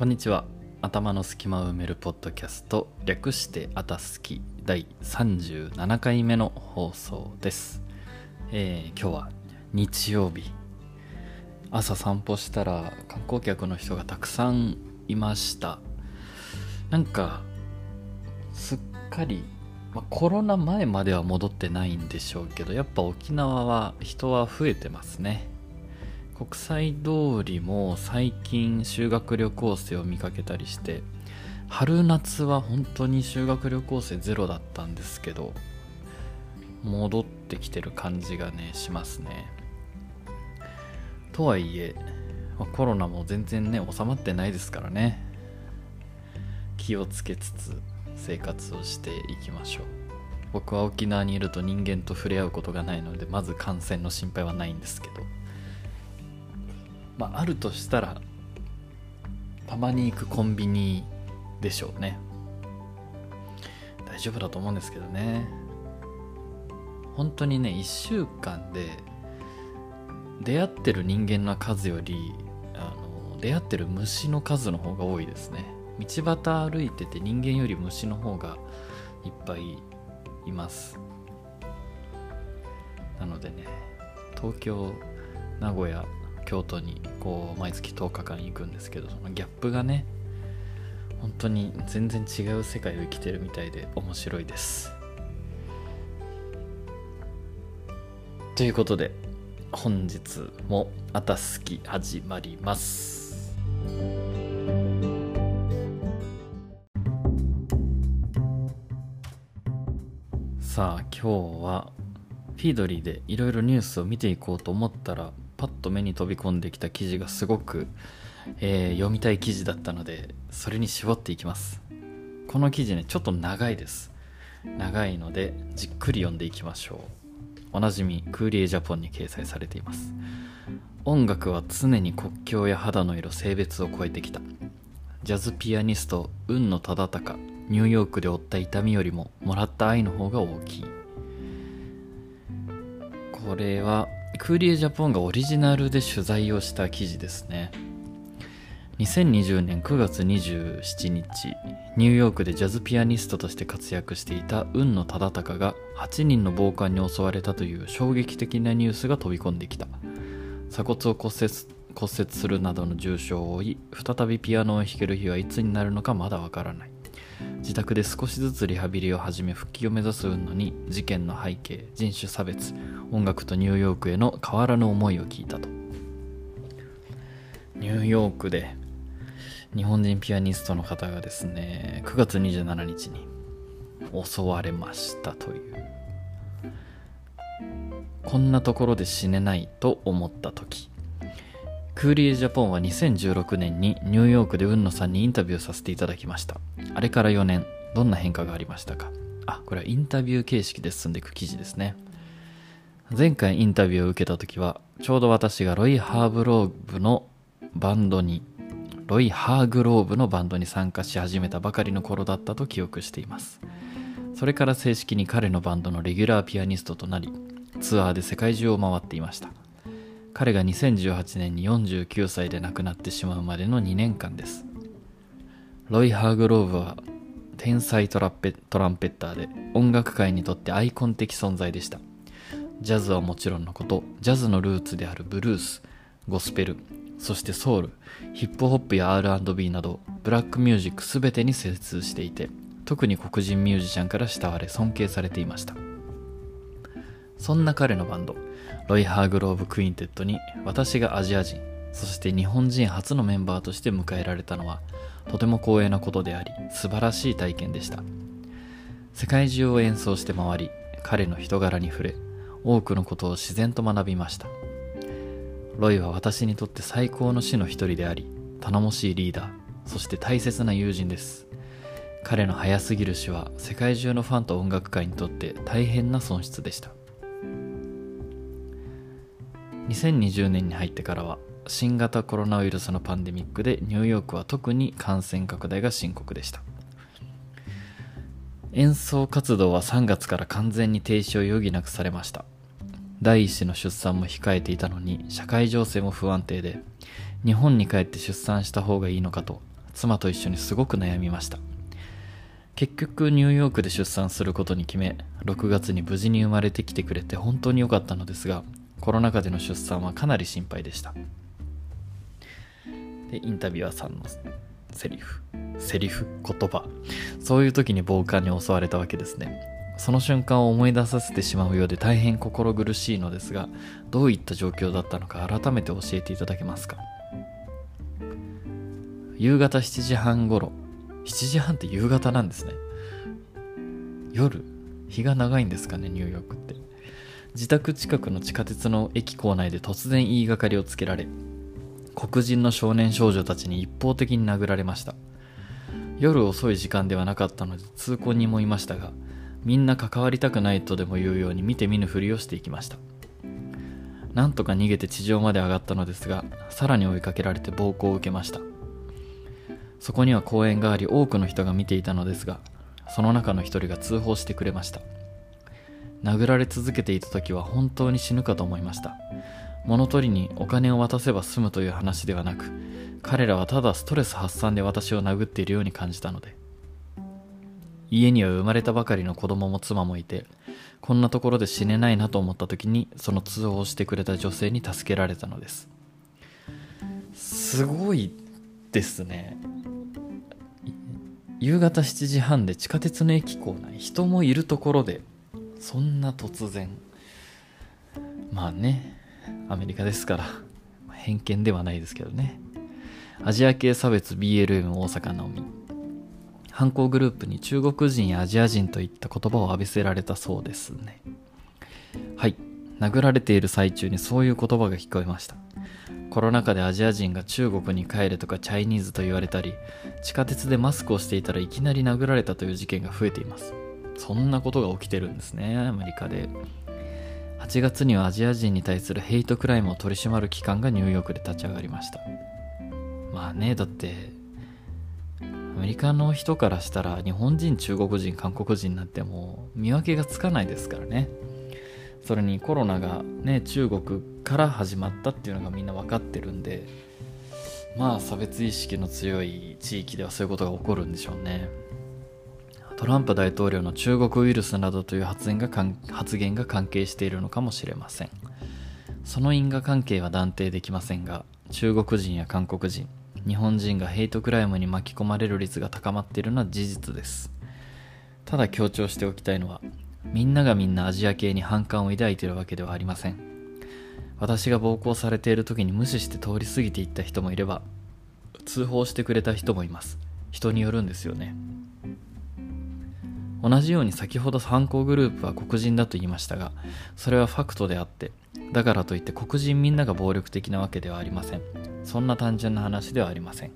こんにちは。頭の隙間を埋めるポッドキャスト略してあたすき第37回目の放送です、えー今日は日曜日。朝散歩したら観光客の人がたくさんいました。なんかすっかり、まコロナ前までは戻ってないんでしょうけどやっぱ沖縄は人は増えてますね。国際通りも最近修学旅行生を見かけたりして春夏は本当に修学旅行生ゼロだったんですけど戻ってきてる感じがねしますね。とはいえコロナも全然ね収まってないですからね。気をつけつつ生活をしていきましょう。僕は沖縄にいると人間と触れ合うことがないのでまず感染の心配はないんですけど。まああるとしたらたまに行くコンビニでしょうね。大丈夫だと思うんですけどね。本当にね1週間で出会ってる人間の数よりあの出会ってる虫の数の方が多いですね。道端歩いてて人間より虫の方がいっぱいいます。なのでね東京名古屋京都にこう毎月10日間行くんですけどそのギャップがね本当に全然違う世界を生きてるみたいで面白いです。ということで本日も「あたすき」始まります。さあ今日はフィードリーでいろいろニュースを見ていこうと思ったらと目に飛び込んできた記事がすごく、えー読みたい記事だったのでそれに絞っていきます。この記事ねちょっと長いです。長いのでじっくり読んでいきましょう。おなじみクーリエジャポンに掲載されています。音楽は常に国境や肌の色性別を超えてきた。ジャズピアニスト海野忠敬ニューヨークで負った痛みよりももらった愛の方が大きい。これはクーリエジャポンがオリジナルで取材をした記事ですね。2020年9月27日ニューヨークでジャズピアニストとして活躍していた海野忠敬が8人の暴漢に襲われたという衝撃的なニュースが飛び込んできた。鎖骨を骨折骨折するなどの重傷を負い再びピアノを弾ける日はいつになるのかまだわからない。自宅で少しずつリハビリを始め復帰を目指す雲野に事件の背景人種差別音楽とニューヨークへの変わらぬ思いを聞いたと。ニューヨークで日本人ピアニストの方がですね9月27日に襲われましたという。こんなところで死ねないと思った時。クーリエジャポンは2016年にニューヨークで海野さんにインタビューさせていただきました。あれから4年どんな変化がありましたか？あこれはインタビュー形式で進んでいく記事ですね。前回インタビューを受けた時はちょうど私がロイ・ハーブローブのバンドにロイ・ハーグローブのバンドに参加し始めたばかりの頃だったと記憶しています。それから正式に彼のバンドのレギュラーピアニストとなりツアーで世界中を回っていました。彼が2018年に49歳で亡くなってしまうまでの2年間です。ロイ・ハーグローブは天才トラペトランペッターで音楽界にとってアイコン的存在でした。ジャズはもちろんのことジャズのルーツであるブルースゴスペルそしてソウルヒップホップや R&B などブラックミュージック全てに精通していて特に黒人ミュージシャンから慕われ尊敬されていました。そんな彼のバンドロイ・ハーグローブ・クインテットに私がアジア人そして日本人初のメンバーとして迎えられたのはとても光栄なことであり素晴らしい体験でした。世界中を演奏して回り彼の人柄に触れ多くのことを自然と学びました。ロイは私にとって最高の師の一人であり頼もしいリーダーそして大切な友人です。彼の早すぎる死は世界中のファンと音楽界にとって大変な損失でした。2020年に入ってからは新型コロナウイルスのパンデミックでニューヨークは特に感染拡大が深刻でした。演奏活動は3月から完全に停止を余儀なくされました。第一子の出産も控えていたのに社会情勢も不安定で日本に帰って出産した方がいいのかと妻と一緒にすごく悩みました。結局ニューヨークで出産することに決め6月に無事に生まれてきてくれて本当に良かったのですがコロナ禍での出産はかなり心配でした。でインタビュアーさんのセリフ。セリフ言葉。そういう時に暴漢に襲われたわけですね。その瞬間を思い出させてしまうようで大変心苦しいのですがどういった状況だったのか改めて教えていただけますか？夕方7時半頃。7時半って夕方なんですね。夜？日が長いんですかねニューヨークって。自宅近くの地下鉄の駅構内で突然言いがかりをつけられ黒人の少年少女たちに一方的に殴られました。夜遅い時間ではなかったので通行人もいましたがみんな関わりたくないとでも言うように見て見ぬふりをしていきました。なんとか逃げて地上まで上がったのですがさらに追いかけられて暴行を受けました。そこには公園があり多くの人が見ていたのですがその中の一人が通報してくれました。殴られ続けていた時は本当に死ぬかと思いました。物取りにお金を渡せば済むという話ではなく彼らはただストレス発散で私を殴っているように感じたので家には生まれたばかりの子供も妻もいてこんなところで死ねないなと思った時にその通報してくれた女性に助けられたのです。すごいですね。夕方7時半で地下鉄の駅構内人もいるところでそんな突然。まあねアメリカですから偏見ではないですけどね。アジア系差別 BLM 大阪直美犯行グループに中国人やアジア人といった言葉を浴びせられたそうですね。はい。殴られている最中にそういう言葉が聞こえました。コロナ禍でアジア人が中国に帰れとかチャイニーズと言われたり地下鉄でマスクをしていたらいきなり殴られたという事件が増えています。そんなことが起きてるんですねアメリカで。8月にはアジア人に対するヘイトクライムを取り締まる機関がニューヨークで立ち上がりました。まあねだってアメリカの人からしたら日本人中国人韓国人なんてもう見分けがつかないですからね。それにコロナがね中国から始まったっていうのがみんな分かってるんでまあ差別意識の強い地域ではそういうことが起こるんでしょうね。トランプ大統領の中国ウイルスなどという発言が発言が関係しているのかもしれません。その因果関係は断定できませんが中国人や韓国人日本人がヘイトクライムに巻き込まれる率が高まっているのは事実です。ただ強調しておきたいのはみんながみんなアジア系に反感を抱いているわけではありません。私が暴行されている時に無視して通り過ぎていった人もいれば通報してくれた人もいます。人によるんですよね。同じように先ほど犯行グループは黒人だと言いましたがそれはファクトであってだからといって黒人みんなが暴力的なわけではありません。そんな単純な話ではありません。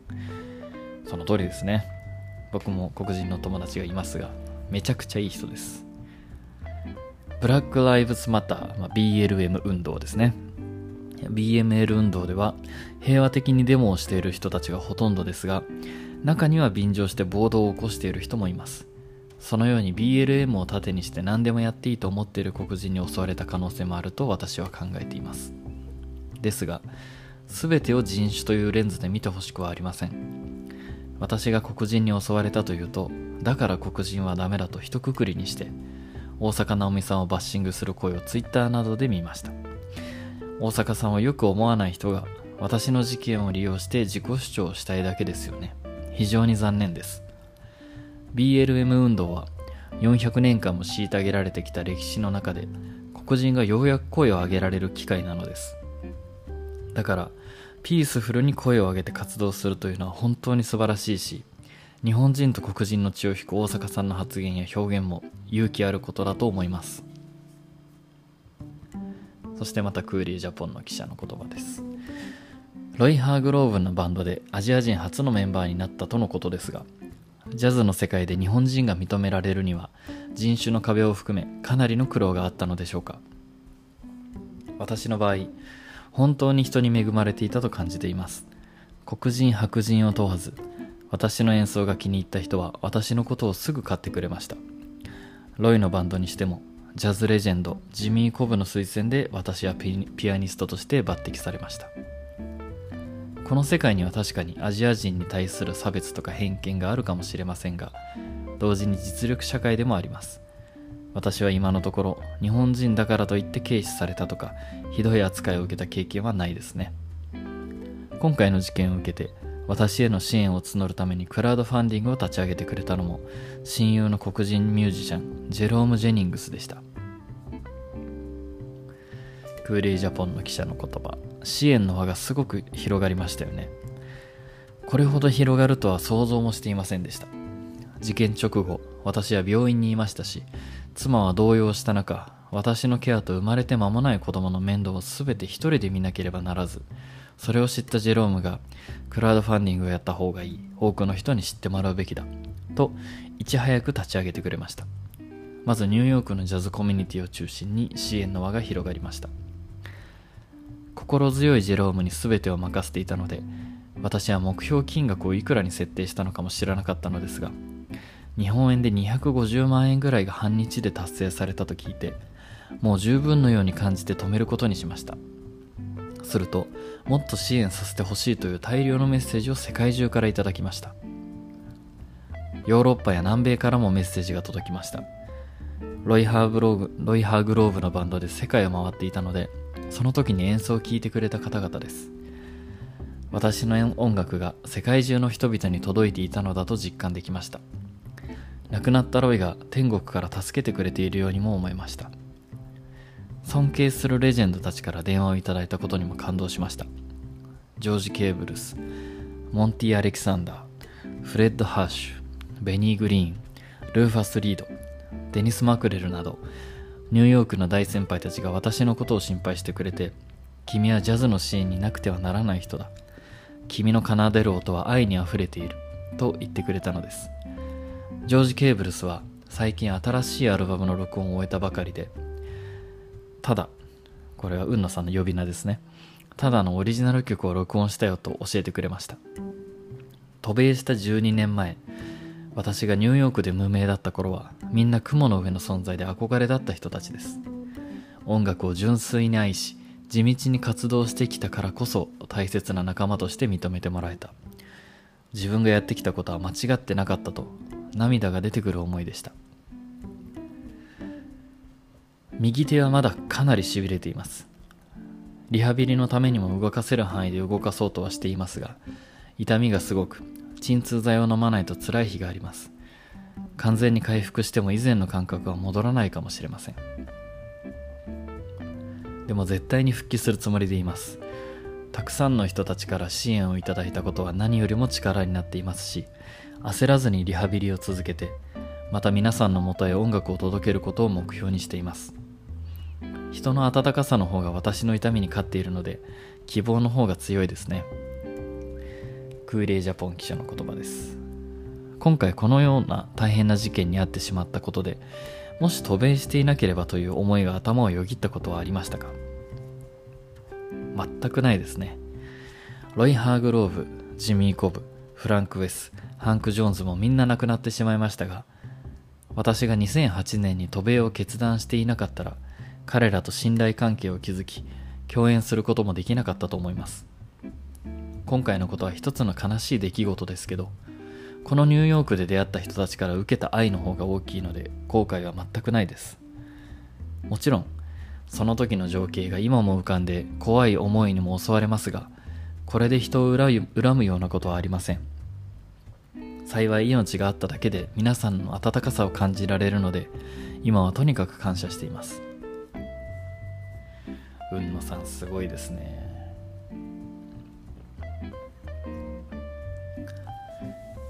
その通りですね。僕も黒人の友達がいますがめちゃくちゃいい人です。ブラック・ライブズ・マター、まあ、BLM 運動ですね。BML 運動では平和的にデモをしている人たちがほとんどですが中には便乗して暴動を起こしている人もいます。そのように BLM を盾にして何でもやっていいと思っている黒人に襲われた可能性もあると私は考えています。ですが全てを人種というレンズで見てほしくはありません。私が黒人に襲われたというとだから黒人はダメだと一括りにして大坂なおみさんをバッシングする声を Twitter などで見ました。大坂さんはよく思わない人が私の事件を利用して自己主張をしたいだけですよね。非常に残念です。BLM 運動は400年間も虐げられてきた歴史の中で黒人がようやく声を上げられる機会なのです。だからピースフルに声を上げて活動するというのは本当に素晴らしいし日本人と黒人の血を引く大阪さんの発言や表現も勇気あることだと思います。そしてまたクーリージャポンの記者の言葉です。ロイ・ハーグローブのバンドでアジア人初のメンバーになったとのことですがジャズの世界で日本人が認められるには人種の壁を含めかなりの苦労があったのでしょうか。私の場合本当に人に恵まれていたと感じています。黒人白人を問わず私の演奏が気に入った人は私のことをすぐ買ってくれました。ロイのバンドにしてもジャズレジェンドジミー・コブの推薦で私はピアニストとして抜擢されました。この世界には確かにアジア人に対する差別とか偏見があるかもしれませんが同時に実力社会でもあります。私は今のところ日本人だからといって軽視されたとかひどい扱いを受けた経験はないですね。今回の事件を受けて私への支援を募るためにクラウドファンディングを立ち上げてくれたのも親友の黒人ミュージシャンジェローム・ジェニングスでした。クーリージャポンの記者の言葉。支援の輪がすごく広がりましたよね。これほど広がるとは想像もしていませんでした。事件直後私は病院にいましたし妻は動揺した中私のケアと生まれて間もない子供の面倒を全て一人で見なければならずそれを知ったジェロームがクラウドファンディングをやった方がいい多くの人に知ってもらうべきだといち早く立ち上げてくれました。まずニューヨークのジャズコミュニティを中心に支援の輪が広がりました。心強いジェロームに全てを任せていたので私は目標金額をいくらに設定したのかも知らなかったのですが日本円で250万円ぐらいが半日で達成されたと聞いてもう十分のように感じて止めることにしました。するともっと支援させてほしいという大量のメッセージを世界中からいただきました。ヨーロッパや南米からもメッセージが届きました。ロイハーグローブロイハーグローブのバンドで世界を回っていたのでその時に演奏を聴いてくれた方々です。私の音楽が世界中の人々に届いていたのだと実感できました。亡くなったロイが天国から助けてくれているようにも思いました。尊敬するレジェンドたちから電話をいただいたことにも感動しました。ジョージ・ケーブルスモンティ・アレキサンダーフレッド・ハーシュベニー・グリーンルーファス・リードデニス・マクレルなどニューヨークの大先輩たちが私のことを心配してくれて君はジャズのシーンになくてはならない人だ。君の奏でる音は愛にあふれている。と言ってくれたのです。ジョージ・ケーブルスは最近新しいアルバムの録音を終えたばかりでただこれは海野さんの呼び名ですね。ただのオリジナル曲を録音したよと教えてくれました。渡米した12年前私がニューヨークで無名だった頃はみんな雲の上の存在で憧れだった人たちです。音楽を純粋に愛し地道に活動してきたからこそ大切な仲間として認めてもらえた。自分がやってきたことは間違ってなかったと涙が出てくる思いでした。右手はまだかなりしびれています。リハビリのためにも動かせる範囲で動かそうとはしていますが痛みがすごく鎮痛剤を飲まないと辛い日があります。完全に回復しても以前の感覚は戻らないかもしれません。でも絶対に復帰するつもりでいます。たくさんの人たちから支援をいただいたことは何よりも力になっていますし焦らずにリハビリを続けてまた皆さんのもとへ音楽を届けることを目標にしています。人の温かさの方が私の痛みに勝っているので希望の方が強いですね。クーレイジャポン記者の言葉です。今回このような大変な事件に遭ってしまったことでもし渡米していなければという思いが頭をよぎったことはありましたか？全くないですね。ロイ・ハーグローブジミー・コブフランク・ウェスハンク・ジョーンズもみんな亡くなってしまいましたが、私が2008年に渡米を決断していなかったら、彼らと信頼関係を築き、共演することもできなかったと思います。今回のことは一つの悲しい出来事ですけど、このニューヨークで出会った人たちから受けた愛の方が大きいので、後悔は全くないです。もちろん、その時の情景が今も浮かんで怖い思いにも襲われますが、これで人を恨むようなことはありません。幸い命があっただけで皆さんの温かさを感じられるので今はとにかく感謝しています海野さんすごいですね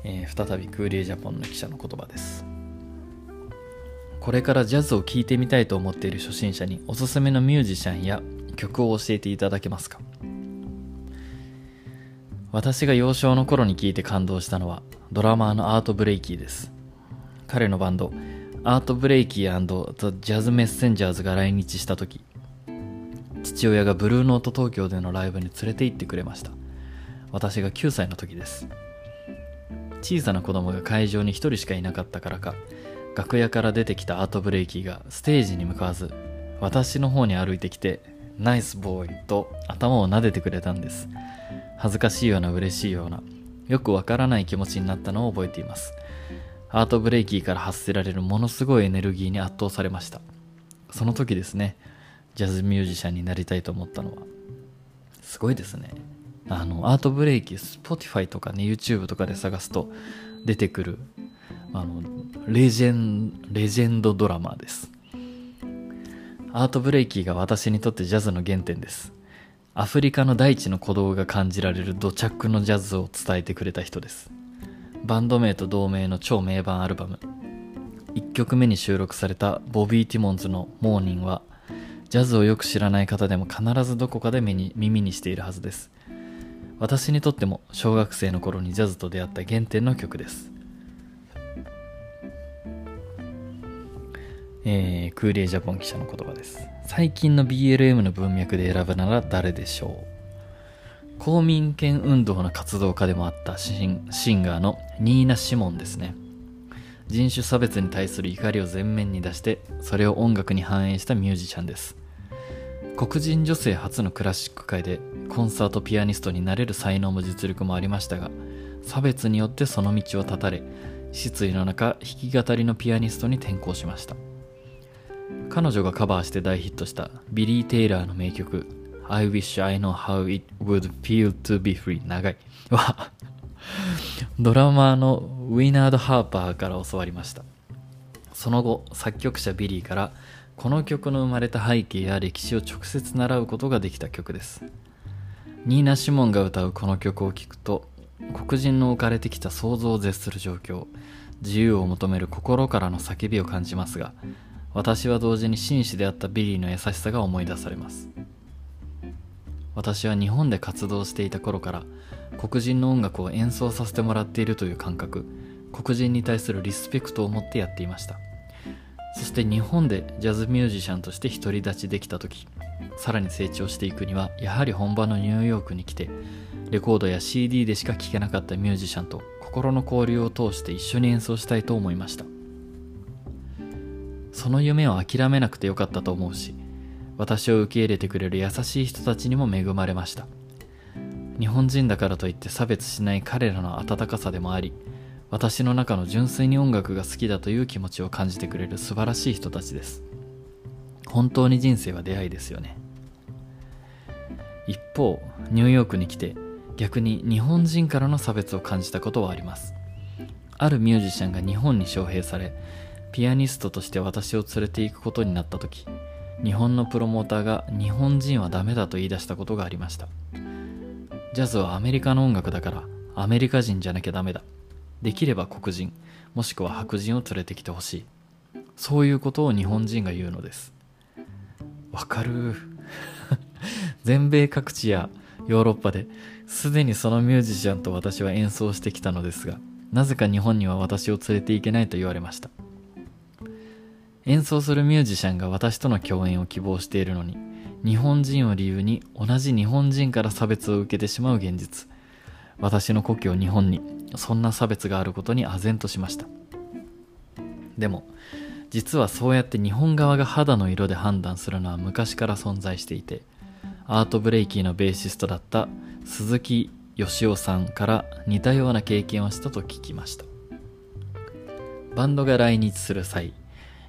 えー、再びクーリージャポンの記者の言葉ですこれからジャズを聴いてみたいと思っている初心者におすすめのミュージシャンや曲を教えていただけますか？私が幼少の頃に聴いて感動したのはドラマーのアート・ブレイキーです。彼のバンド、アート・ブレイキーザ・ジャズ・メッセンジャーズが来日した時、父親がブルーノート東京でのライブに連れて行ってくれました。私が9歳の時です。小さな子供が会場に1人しかいなかったからか、楽屋から出てきたアート・ブレイキーがステージに向かわず、私の方に歩いてきて、ナイスボーイと頭を撫でてくれたんです。恥ずかしいような嬉しいようなよくわからない気持ちになったのを覚えています。アートブレイキーから発せられるものすごいエネルギーに圧倒されました。その時ですねジャズミュージシャンになりたいと思ったのはすごいですね。あのアートブレイキー Spotify とかね YouTube とかで探すと出てくるあのレジェンレジェンドドラマーです。アートブレイキーが私にとってジャズの原点です。アフリカの大地の鼓動が感じられる土着のジャズを伝えてくれた人です。バンド名と同名の超名盤アルバム。1曲目に収録されたボビー・ティモンズの「モーニング」はジャズをよく知らない方でも必ずどこかで目に耳にしているはずです。私にとっても小学生の頃にジャズと出会った原点の曲です。えー、クーリエジャポン記者の言葉です。最近の BLM の文脈で選ぶなら誰でしょう？公民権運動の活動家でもあったシンシンガーのニーナ・シモンですね。人種差別に対する怒りを前面に出してそれを音楽に反映したミュージシャンです。黒人女性初のクラシック界でコンサートピアニストになれる才能も実力もありましたが差別によってその道を断たれ失意の中弾き語りのピアニストに転向しました。彼女がカバーして大ヒットしたビリー・テイラーの名曲 I wish I know how it would feel to be free 長い。はドラマーのウィナード・ハーパーから教わりました。その後作曲者ビリーからこの曲の生まれた背景や歴史を直接習うことができた曲です。ニーナ・シモンが歌うこの曲を聴くと黒人の置かれてきた想像を絶する状況自由を求める心からの叫びを感じますが私は同時に紳士であったビリーの優しさが思い出されます。私は日本で活動していた頃から黒人の音楽を演奏させてもらっているという感覚黒人に対するリスペクトを持ってやっていました。そして日本でジャズミュージシャンとして独り立ちできた時さらに成長していくにはやはり本場のニューヨークに来てレコードや CD でしか聴けなかったミュージシャンと心の交流を通して一緒に演奏したいと思いました。その夢を諦めなくてよかったと思うし私を受け入れてくれる優しい人たちにも恵まれました。日本人だからといって差別しない彼らの温かさでもあり私の中の純粋に音楽が好きだという気持ちを感じてくれる素晴らしい人たちです。本当に人生は出会いですよね。一方ニューヨークに来て逆に日本人からの差別を感じたことはあります。あるミュージシャンが日本に招聘されピアニストとして私を連れて行くことになった時日本のプロモーターが日本人はダメだと言い出したことがありました。ジャズはアメリカの音楽だからアメリカ人じゃなきゃダメだ。できれば黒人もしくは白人を連れてきてほしい。そういうことを日本人が言うのです。わかる。全米各地やヨーロッパですでにそのミュージシャンと私は演奏してきたのですがなぜか日本には私を連れて行けないと言われました。演奏するミュージシャンが私との共演を希望しているのに日本人を理由に同じ日本人から差別を受けてしまう現実。私の故郷日本にそんな差別があることに唖然としました。でも実はそうやって日本側が肌の色で判断するのは昔から存在していてアートブレイキーのベーシストだった鈴木義雄さんから似たような経験をしたと聞きました。バンドが来日する際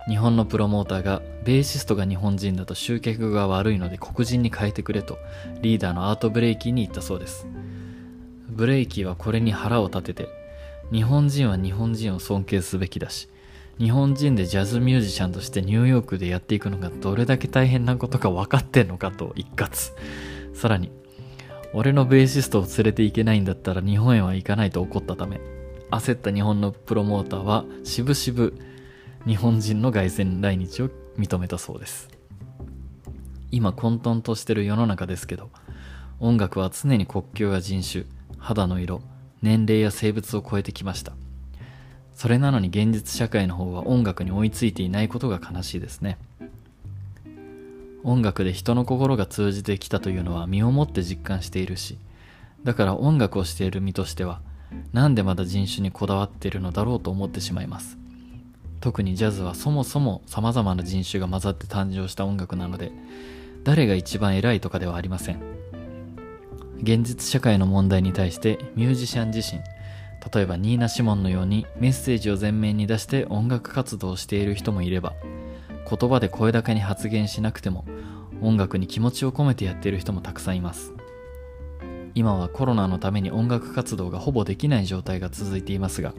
日本のプロモーターがベーシストが日本人だと集客が悪いので黒人に変えてくれとリーダーのアートブレイキーに言ったそうです。ブレイキーはこれに腹を立てて日本人は日本人を尊敬すべきだし日本人でジャズミュージシャンとしてニューヨークでやっていくのがどれだけ大変なことか分かってんのかと一括。さらに俺のベーシストを連れて行けないんだったら日本へは行かないと怒ったため焦った日本のプロモーターはしぶしぶ日本人の凱旋来日を認めたそうです。今混沌としてる世の中ですけど音楽は常に国境や人種。肌の色年齢や性別を超えてきました。それなのに現実社会の方は音楽に追いついていないことが悲しいですね。音楽で人の心が通じてきたというのは身をもって実感しているしだから音楽をしている身としてはなんでまだ人種にこだわっているのだろうと思ってしまいます。特にジャズはそもそも様々な人種が混ざって誕生した音楽なので誰が一番偉いとかではありません。現実社会の問題に対してミュージシャン自身例えばニーナ・シモンのようにメッセージを前面に出して音楽活動をしている人もいれば言葉で声高に発言しなくても音楽に気持ちを込めてやっている人もたくさんいます。今はコロナのために音楽活動がほぼできない状態が続いていますが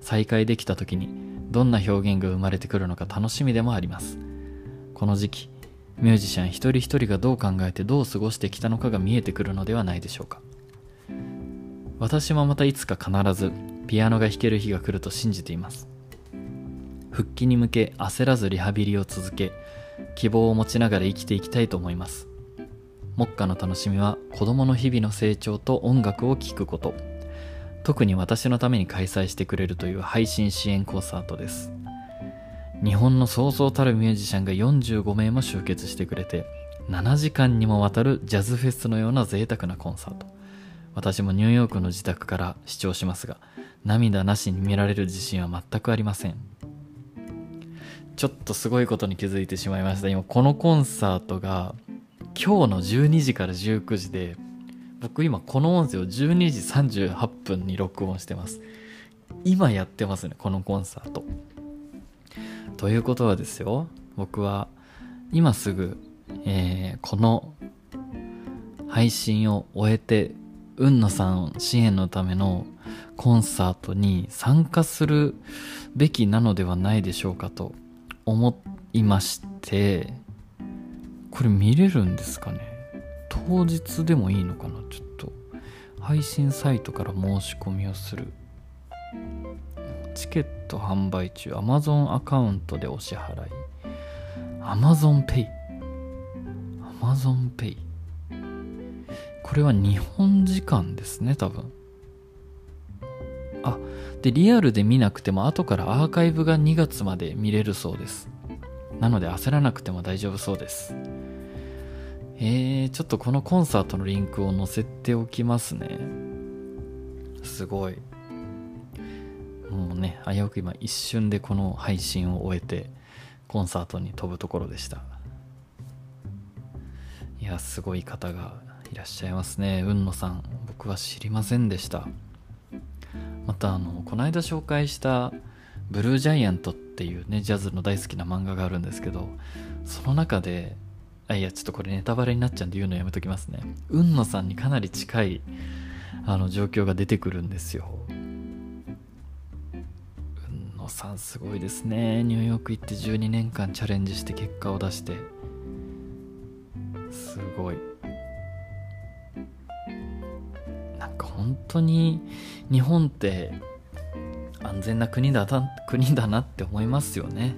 再開できた時にどんな表現が生まれてくるのか楽しみでもあります。この時期ミュージシャン一人一人がどう考えてどう過ごしてきたのかが見えてくるのではないでしょうか。私もまたいつか必ずピアノが弾ける日が来ると信じています。復帰に向け焦らずリハビリを続け希望を持ちながら生きていきたいと思います。目下の楽しみは子供の日々の成長と音楽を聴くこと。特に私のために開催してくれるという配信支援コンサートです。日本のそうそうたるミュージシャンが45名も集結してくれて7時間にもわたるジャズフェスのような贅沢なコンサート。私もニューヨークの自宅から視聴しますが涙なしに見られる自信は全くありません。ちょっとすごいことに気づいてしまいました。今このコンサートが今日の12時から19時で僕今この音声を12時38分に録音してます。今やってますねこのコンサート。ということはですよ僕は今すぐ、えー、この配信を終えて雲野さん支援のためのコンサートに参加するべきなのではないでしょうかと思いましてこれ見れるんですかね？当日でもいいのかな？ちょっと配信サイトから申し込みをする。チケット販売中 Amazon アカウントでお支払い。AmazonPay AmazonPay これは日本時間ですね多分。あでリアルで見なくても後からアーカイブが2月まで見れるそうです。なので焦らなくても大丈夫そうです。えー、ちょっとこのコンサートのリンクを載せておきますね。すごい。もうね危うく今一瞬でこの配信を終えてコンサートに飛ぶところでした。いやすごい方がいらっしゃいますね。海野さん僕は知りませんでした。またあのこの間紹介した「ブルージャイアント」っていうねジャズの大好きな漫画があるんですけどその中であいやちょっとこれネタバレになっちゃうんで言うのやめときますね。海野さんにかなり近いあの状況が出てくるんですよ。さんすごいですね。ニューヨーク行って12年間チャレンジして結果を出して。すごい。なんか本当に日本って安全な国だな国だなって思いますよね。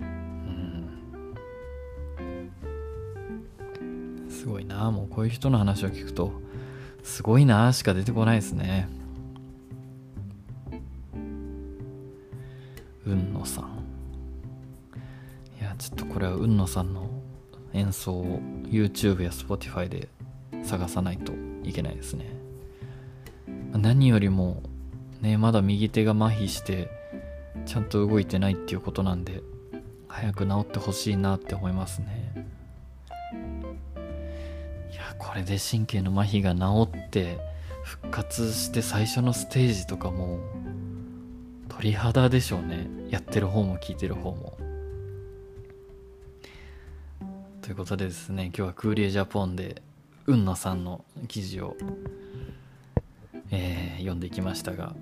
うん。すごいな。もうこういう人の話を聞くとすごいなしか出てこないですね。これは雲野さんの演奏を YouTube や Spotify で探さないといけないですね。何よりもねまだ右手が麻痺してちゃんと動いてないっていうことなんで早く治ってほしいなって思いますね。いやこれで神経の麻痺が治って復活して最初のステージとかも鳥肌でしょうね。やってる方も聞いてる方も。ということでですね今日はクーリエジャポンで雲野さんの記事を、えー、読んできましたが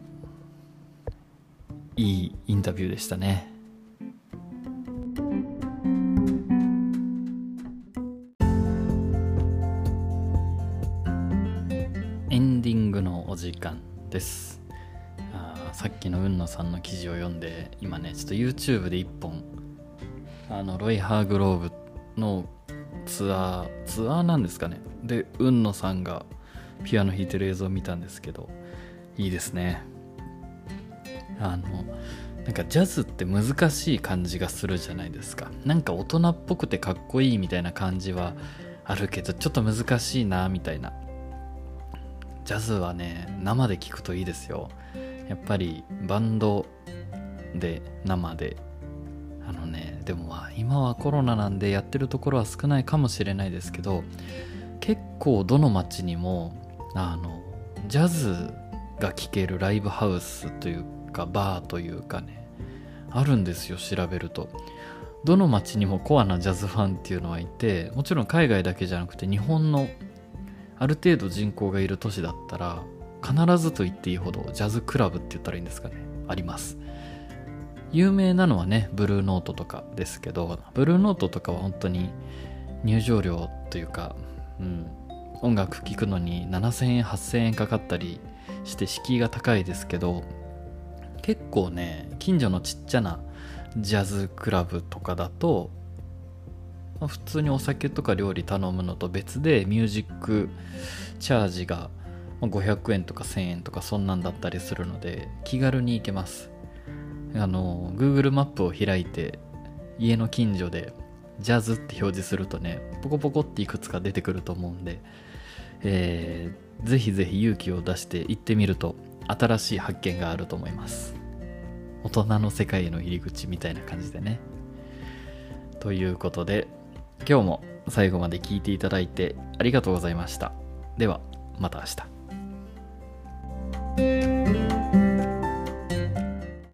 いいインタビューでしたね。エンディングのお時間です。さっきの海野さんの記事を読んで今ねちょっと YouTube で1本あのロイ・ハーグローブのツアーツアーなんですかね。で海野さんがピアノ弾いてる映像を見たんですけどいいですね。あのなんかジャズって難しい感じがするじゃないですか。なんか大人っぽくてかっこいいみたいな感じはあるけどちょっと難しいなみたいな。ジャズはね生で聴くといいですよ。やっぱりバンドで生であのねでもまあ今はコロナなんでやってるところは少ないかもしれないですけど結構どの町にもあのジャズが聴けるライブハウスというかバーというかねあるんですよ調べると。どの町にもコアなジャズファンっていうのはいてもちろん海外だけじゃなくて日本のある程度人口がいる都市だったら必ずと言っていいほどジャズクラブって言ったらいいんですかねあります。有名なのはねブルーノートとかですけどブルーノートとかは本当に入場料というか、うん、音楽聴くのに7000円8000円かかったりして敷居が高いですけど結構ね近所のちっちゃなジャズクラブとかだと普通にお酒とか料理頼むのと別でミュージックチャージが500円とか1000円とかそんなんだったりするので気軽に行けます。あの Google マップを開いて家の近所でジャズって表示するとねポコポコっていくつか出てくると思うんで、えー、ぜひぜひ勇気を出して行ってみると新しい発見があると思います。大人の世界への入り口みたいな感じでね。ということで今日も最後まで聞いていただいてありがとうございました。ではまた明日。